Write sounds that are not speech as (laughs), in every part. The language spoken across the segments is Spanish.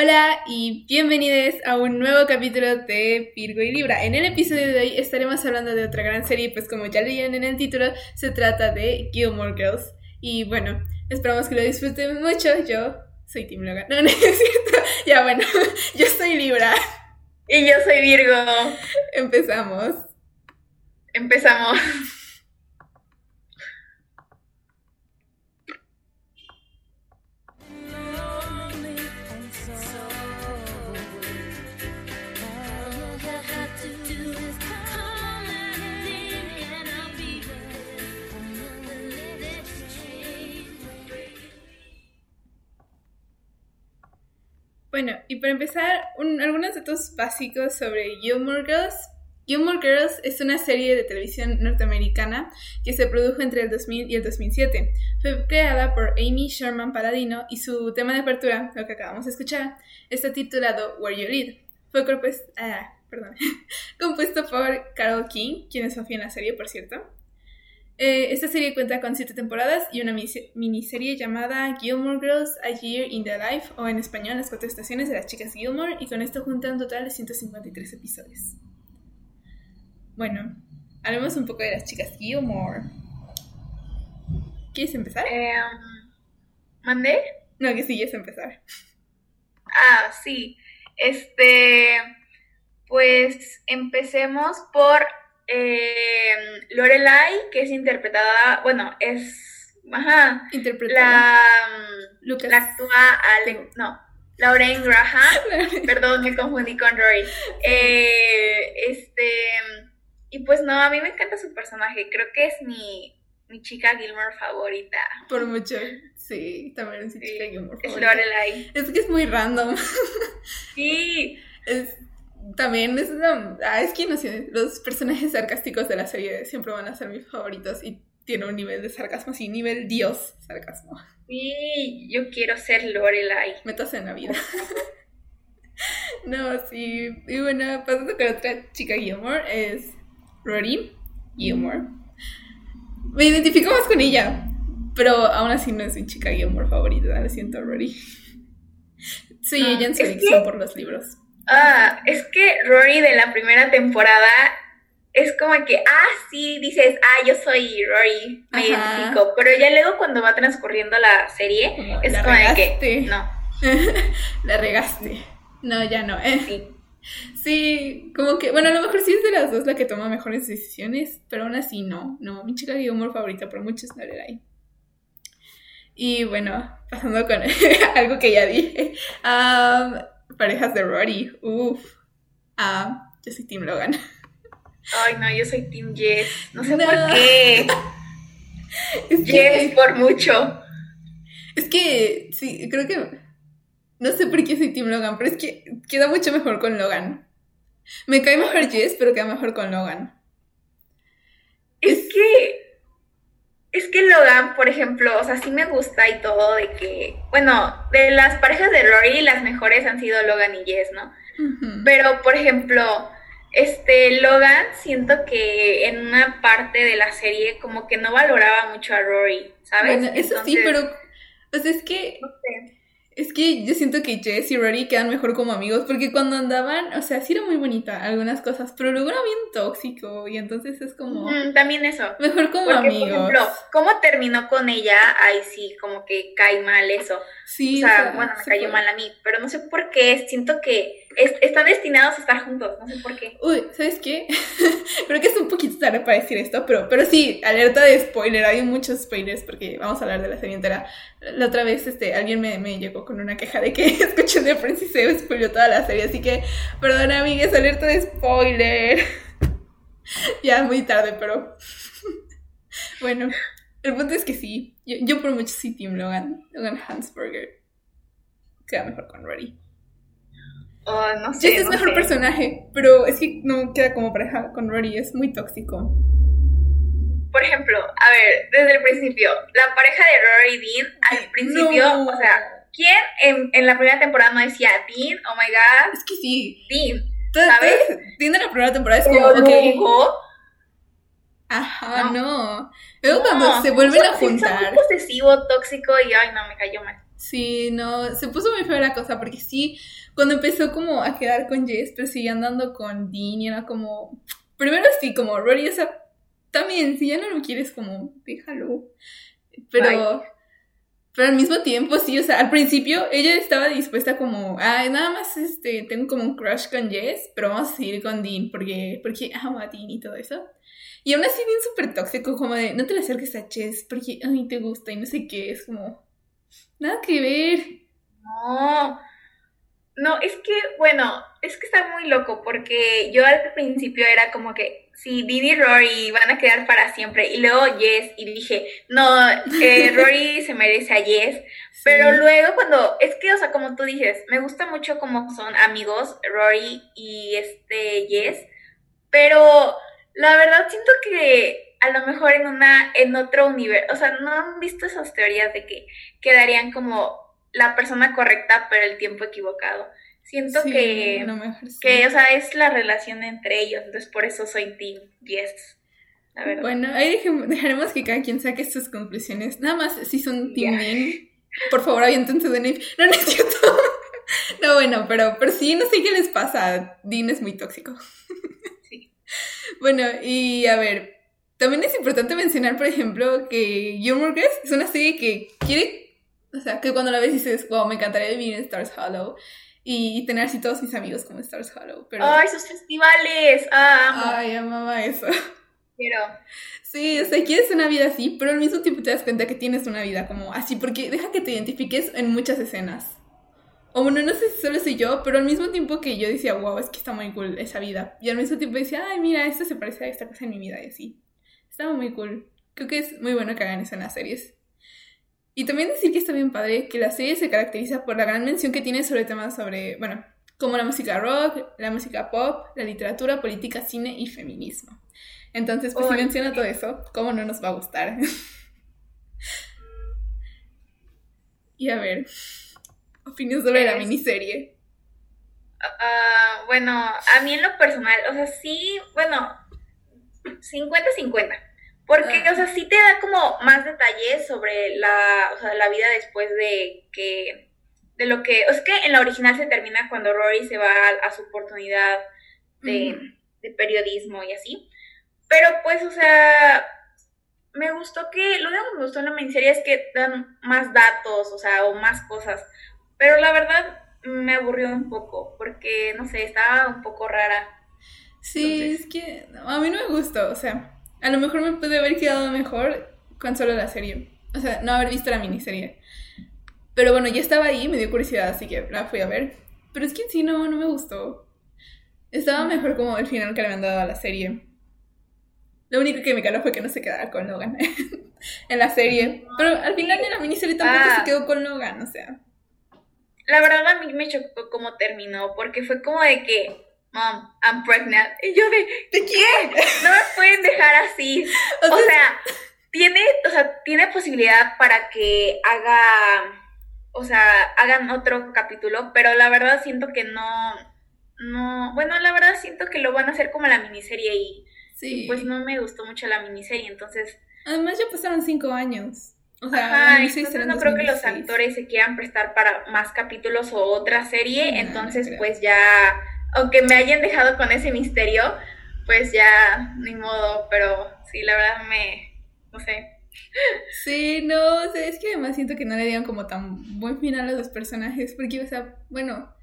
Hola y bienvenidos a un nuevo capítulo de Virgo y Libra. En el episodio de hoy estaremos hablando de otra gran serie, pues como ya leían en el título, se trata de Gilmore Girls. Y bueno, esperamos que lo disfruten mucho. Yo soy Tim Logan. No, (laughs) no es cierto. Ya bueno, (laughs) yo soy Libra. Y yo soy Virgo. Empezamos. Empezamos. Bueno, y para empezar, algunos datos básicos sobre Gilmore Girls. Gilmore Girls es una serie de televisión norteamericana que se produjo entre el 2000 y el 2007. Fue creada por Amy Sherman Paladino y su tema de apertura, lo que acabamos de escuchar, está titulado Where You Lead. Fue ah, (laughs) compuesto por Carol King, quien es Sofía en la serie, por cierto. Eh, esta serie cuenta con siete temporadas y una miniserie llamada Gilmore Girls A Year in the Life, o en español Las cuatro estaciones de las chicas Gilmore, y con esto junta un total de 153 episodios. Bueno, hablemos un poco de las chicas Gilmore. ¿Quieres empezar? Eh, ¿Mandé? No, que sí, quieres empezar. Ah, sí. Este, pues empecemos por eh, Lorelai, que es interpretada, bueno, es, ajá, interpretada. La, la actúa Ale, no, (laughs) Lauren Graham, perdón, me confundí con Rory. Eh, este, y pues no, a mí me encanta su personaje, creo que es mi, mi chica Gilmore favorita. Por mucho, sí, también es mi chica Gilmore favorita. Es Lorelai. Es que es muy random. Sí. (laughs) Es, también es ah, es que no sé, los personajes sarcásticos de la serie siempre van a ser mis favoritos y tiene un nivel de sarcasmo así, nivel dios sarcasmo. Sí, yo quiero ser Lorelai. Metas en la vida. (laughs) no, sí. Y bueno, pasando con otra chica Gilmore es Rory Gilmore. Me identifico más con ella, pero aún así no es mi chica Gilmore favorita, lo siento, Rory. Sí, ella en su adicción por los libros. Ah, es que Rory de la primera temporada es como que, ah, sí, dices, ah, yo soy Rory, me identifico. Pero ya luego cuando va transcurriendo la serie, es como que, no. (laughs) la regaste. No, ya no, ¿eh? Sí. Sí, como que, bueno, a lo mejor sí es de las dos la que toma mejores decisiones, pero aún así no, no, mi chica de humor favorita por muchos no era ahí. Y bueno, pasando con (laughs) algo que ya dije, um, parejas de Rory. Uf. Ah, yo soy Team Logan. Ay, no, yo soy Team Jess. No sé por qué. (laughs) Es Jess por mucho. Es que, sí, creo que. No sé por qué soy Team Logan, pero es que queda mucho mejor con Logan. Me cae mejor Jess, pero queda mejor con Logan. Es que es que Logan, por ejemplo, o sea, sí me gusta y todo de que, bueno, de las parejas de Rory, las mejores han sido Logan y Jess, ¿no? Pero, por ejemplo, este, Logan, siento que en una parte de la serie como que no valoraba mucho a Rory, ¿sabes? Bueno, eso sí, pero, pues es que... No sé. Es que yo siento que Jess y Rory quedan mejor como amigos, porque cuando andaban, o sea, sí era muy bonita algunas cosas, pero luego era bien tóxico y entonces es como... también eso. Mejor como amigos. Por ejemplo, ¿cómo terminó con ella? Ahí sí, como que cae mal eso. Sí. O sea, bueno, me cayó mal a mí, pero no sé por qué, siento que están destinados a estar juntos, no sé por qué. Uy, ¿sabes qué? (laughs) Creo que es un poquito tarde para decir esto, pero, pero sí, alerta de spoiler, hay muchos spoilers porque vamos a hablar de la serie entera. La otra vez este, alguien me, llegó con una queja de que (laughs) escuché de Prince y se spoiló toda la serie, así que perdona amigues, alerta de spoiler. (laughs) ya muy tarde, pero bueno, el punto es que sí, yo, yo por mucho sí Team Logan, Logan Hansberger. Queda mejor con Rory. Oh, no sé. es mejor personaje, pero es que no queda como pareja con Rory, es muy tóxico. Por ejemplo, a ver, desde el principio, la pareja de Rory y Dean, al principio, o sea, ¿quién en, en, la primera temporada no decía Dean? Oh my god. Es que sí. Dean. ¿Sabes? Dean en la primera temporada es como. Okay. Ajá, no. Luego cuando se vuelven a juntar. Es muy posesivo, tóxico y ay, no, me cayó mal. Sí, no, se puso muy fea la cosa, porque sí, cuando empezó como a quedar con Jess, pero seguía andando con Dean y era como, primero sí, como Rory, o sea, también, si ya no lo quieres, como, déjalo. Pero, pero al mismo tiempo, sí, o sea, al principio ella estaba dispuesta como, ay, nada más, este, tengo como un crush con Jess, pero vamos a seguir con Dean, porque, porque amo a Dean y todo eso. Y aún así Dean súper tóxico, como de, no te le acerques a Jess, porque, ay, te gusta y no sé qué, es como, nada que ver. No, no, es que, bueno, es que está muy loco porque yo al principio era como que, sí, Dean y Rory van a quedar para siempre. Y luego Jess, y dije, no, eh, (laughs) Rory se merece a Jess. Pero luego cuando, es que, o sea, como tú dices, me gusta mucho cómo son amigos Rory y este Jess. Pero la verdad siento que a lo mejor en una, en otro universo, o sea, ¿no han visto esas teorías de que quedarían como la persona correcta pero el tiempo equivocado. Siento que, que, o sea, es la relación entre ellos, entonces por eso soy Team 10. La verdad. Bueno, ahí (laughs) dejaremos que cada quien saque sus conclusiones. Nada más, si son Team yeah. por favor, aviéntense de Nave. No, no es cierto. (laughs) no, bueno, pero, pero sí, no sé qué les pasa. Dean es muy tóxico. sí. (laughs) Bueno, y a ver, también es importante mencionar, por ejemplo, que Gilmore Girls es una serie que quiere o sea, que cuando la ves dices, wow, me encantaría vivir en Stars Hollow y, tener así todos mis amigos como Stars Hollow. Pero... ¡Ay, esos festivales! Ah, Ay, amaba eso. Pero... Sí, o sea, quieres una vida así, pero al mismo tiempo te das cuenta que tienes una vida como así, porque deja que te identifiques en muchas escenas. O bueno, no sé si solo soy yo, pero al mismo tiempo que yo decía, wow, es que está muy cool esa vida. Y al mismo tiempo decía, ay, mira, esto se parece a esta cosa en mi vida y así. Estaba muy cool. Creo que es muy bueno que hagan eso en las series. Y también decir que está bien padre que la serie se caracteriza por la gran mención que tiene sobre temas sobre, bueno, como la música rock, la música pop, la literatura, política, cine y feminismo. Entonces, pues si menciona todo eso, ¿cómo no nos va a gustar? (laughs) y a ver, opinión sobre la miniserie. Uh, bueno, a mí en lo personal, o sea, sí, bueno, 50-50. Porque, o sea, sí te da como más detalles sobre la, o sea, la vida después de que, de lo que, o sea, es que en la original se termina cuando Rory se va a, su oportunidad de, periodismo y así. Pero pues, o sea, me gustó que, lo único que me gustó en la miniserie es que dan más datos, o sea, o más cosas. Pero la verdad me aburrió un poco, porque, no sé, estaba un poco rara. Sí, es que a mí no me gustó, o sea, a lo mejor me puede haber quedado mejor con solo la serie. O sea, no haber visto la miniserie. Pero bueno, ya estaba ahí, me dio curiosidad, así que la fui a ver. Pero es que en sí no, no me gustó. Estaba mejor como el final que le habían dado a la serie. Lo único que me caló fue que no se quedara con Logan (laughs) en la serie. Pero al final de la miniserie tampoco se ah. quedó con Logan, o sea. La verdad a mí me chocó cómo terminó, porque fue como de que Mom, I'm pregnant. Y yo de, ¿de quién? No me pueden dejar así. (laughs) O, sea, tiene, o sea, tiene posibilidad para que haga, o sea, hagan otro capítulo, pero la verdad siento que no, no, bueno, la verdad siento que lo van a hacer como la miniserie y, sí. pues no me gustó mucho la miniserie, entonces. Además ya pasaron cinco años. O sea, Ajá, entonces no creo que los actores se quieran prestar para más capítulos o otra serie, entonces pues ya aunque me hayan dejado con ese misterio, pues ya, ni modo, pero sí, la verdad me, no sé. Sí, no, es que además siento que no le dieron como tan buen final a los personajes, porque, o sea, bueno,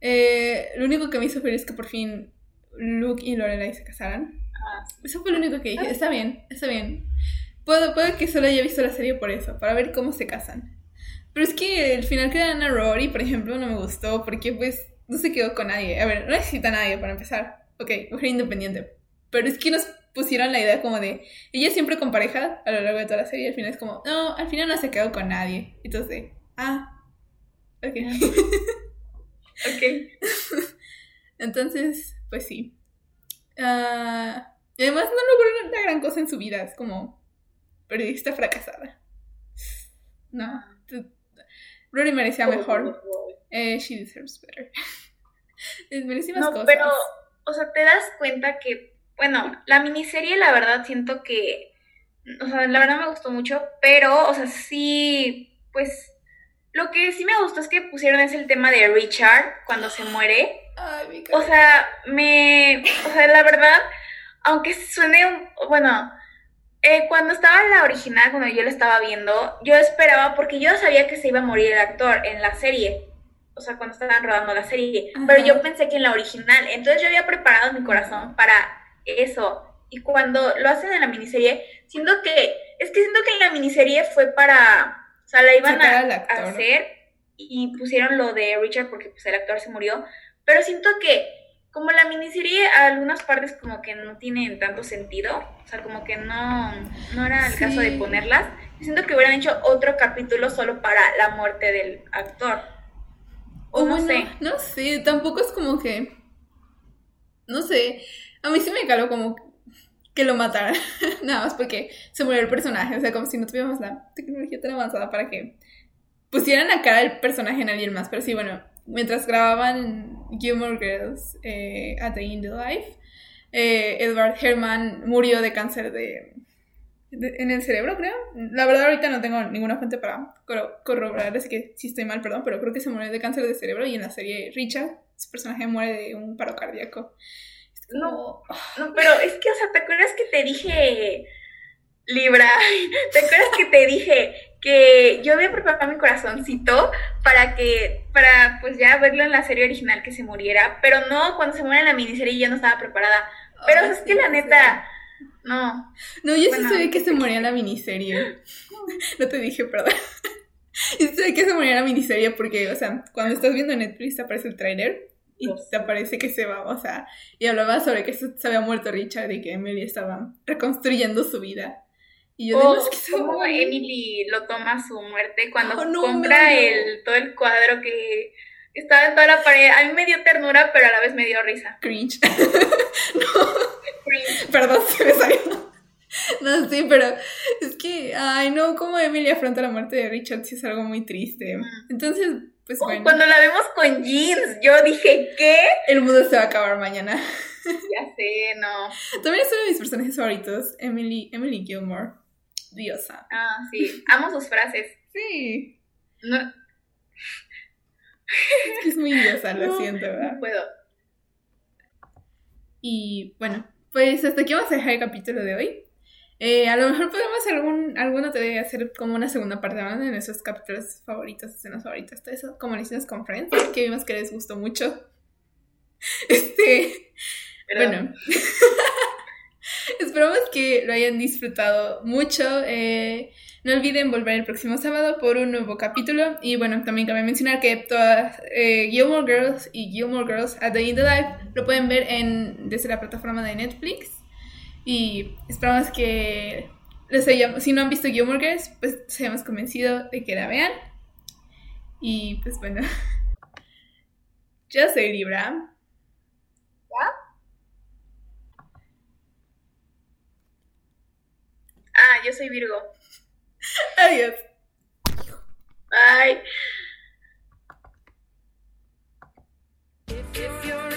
eh, lo único que me hizo feliz es que por fin Luke y Lorelai se casaran. Ah, eso fue lo único que dije, está bien, está bien. Puedo, puede que solo haya visto la serie por eso, para ver cómo se casan. Pero es que el final que dan a Rory, por ejemplo, no me gustó, porque pues no se quedó con nadie. A ver, no necesita a nadie para empezar. Ok, mujer independiente. Pero es que nos pusieron la idea como de ella siempre con pareja a lo largo de toda la serie. Al final es como, no, al final no se quedó con nadie. Entonces, ah, ok. (laughs) ok. (laughs) Entonces, pues sí. Y además no logró una gran cosa en su vida. Es como periodista fracasada. No. Rory merecía mejor. Eh, she deserves better. (laughs) no, pero, o sea, te das cuenta que, bueno, la miniserie, la verdad, siento que, o sea, la verdad me gustó mucho, pero, o sea, sí, pues, lo que sí me gustó es que pusieron es el tema de Richard cuando se (gasps) muere. Ay, mi O sea, me. O sea, la verdad, aunque suene un. Bueno, eh, cuando estaba en la original, cuando yo la estaba viendo, yo esperaba, porque yo sabía que se iba a morir el actor en la serie. O sea, cuando estaban rodando la serie. Pero Ajá. yo pensé que en la original. Entonces yo había preparado mi corazón para eso. Y cuando lo hacen en la miniserie, siento que. Es que siento que en la miniserie fue para. O sea, la iban a, a hacer y pusieron lo de Richard porque pues el actor se murió. Pero siento que como la miniserie algunas partes como que no tienen tanto sentido, o sea, como que no, no era el caso de Sí. ponerlas. Siento que hubieran hecho otro capítulo solo para la muerte del actor. O no sé. No sé, tampoco es como que. No sé. A mí sí me caló como que lo mataran. (laughs) Nada más porque se murió el personaje. O sea, como si no tuviéramos la tecnología tan avanzada para que pusieran a cara el personaje en alguien más. Pero sí, bueno, mientras grababan Gilmore Girls eh, A Day in the Life, eh, Edward Herman murió de cáncer de- en el cerebro, creo. La verdad, ahorita no tengo ninguna fuente para corro- corroborar, así que si estoy mal, perdón, pero creo que se murió de cáncer de cerebro y en la serie Richard, su personaje muere de un paro cardíaco. Como- No, pero es que, o sea, ¿te acuerdas que te dije, Libra? (laughs) ¿Te acuerdas que te dije que yo había preparado mi corazoncito para que, para pues ya verlo en la serie original que se muriera? Pero no, cuando se muere en la miniserie yo no estaba preparada. Pero es sí, que la sí. No. No, yo Bueno, sí sabía que se moría la miniserie. (laughs) No te dije, perdón. (laughs) Yo sí sabía que se moría la miniserie porque, o sea, cuando estás viendo Netflix te aparece el tráiler y sé. te aparece que se va, o sea, y hablaba sobre que se, había muerto Richard y que Emily estaba reconstruyendo su vida. Y yo, O "No, es que se va a cómo morir". Emily lo toma su muerte cuando Oh, no, compra no. el, todo el cuadro que estaba en toda la pared. A mí me dio ternura, pero a la vez me dio risa. Cringe. (laughs) Cringe. Perdón, (laughs) se me salió. No, sí, pero es que, ay, no, como Emily afronta la muerte de Richard sí es algo muy triste. Entonces, pues bueno, Cuando la vemos con jeans, yo dije, ¿qué? el mundo se va a acabar mañana. (laughs) Ya sé, no. También es uno de mis personajes favoritos, Emily, Emily Gilmore. Diosa. Ah, sí. Amo sus frases. Sí, No, es que es muy diosa, lo siento, ¿verdad? no puedo. Y bueno, pues hasta aquí vamos a dejar el capítulo de hoy. Eh, a lo mejor podemos hacer algún, alguno te hacer como una segunda parte hablando de nuestros capítulos favoritos, escenas favoritas, todo eso, como lo hicimos con Friends, que vimos que les gustó mucho. (laughs) Este, Pero, bueno, (laughs) esperamos que lo hayan disfrutado mucho. eh, no olviden volver el próximo sábado por un nuevo capítulo. Y bueno, también cabe mencionar que todas eh, Gilmore Girls y Gilmore Girls A Day in the Life lo pueden ver en, desde la plataforma de Netflix. Y esperamos que les hayamos, si no han visto Gilmore Girls, pues se hayamos convencido de que la vean. Y pues bueno, (laughs) yo soy Libra. Ah, yo soy Virgo. Adiós. Bye. If, if you're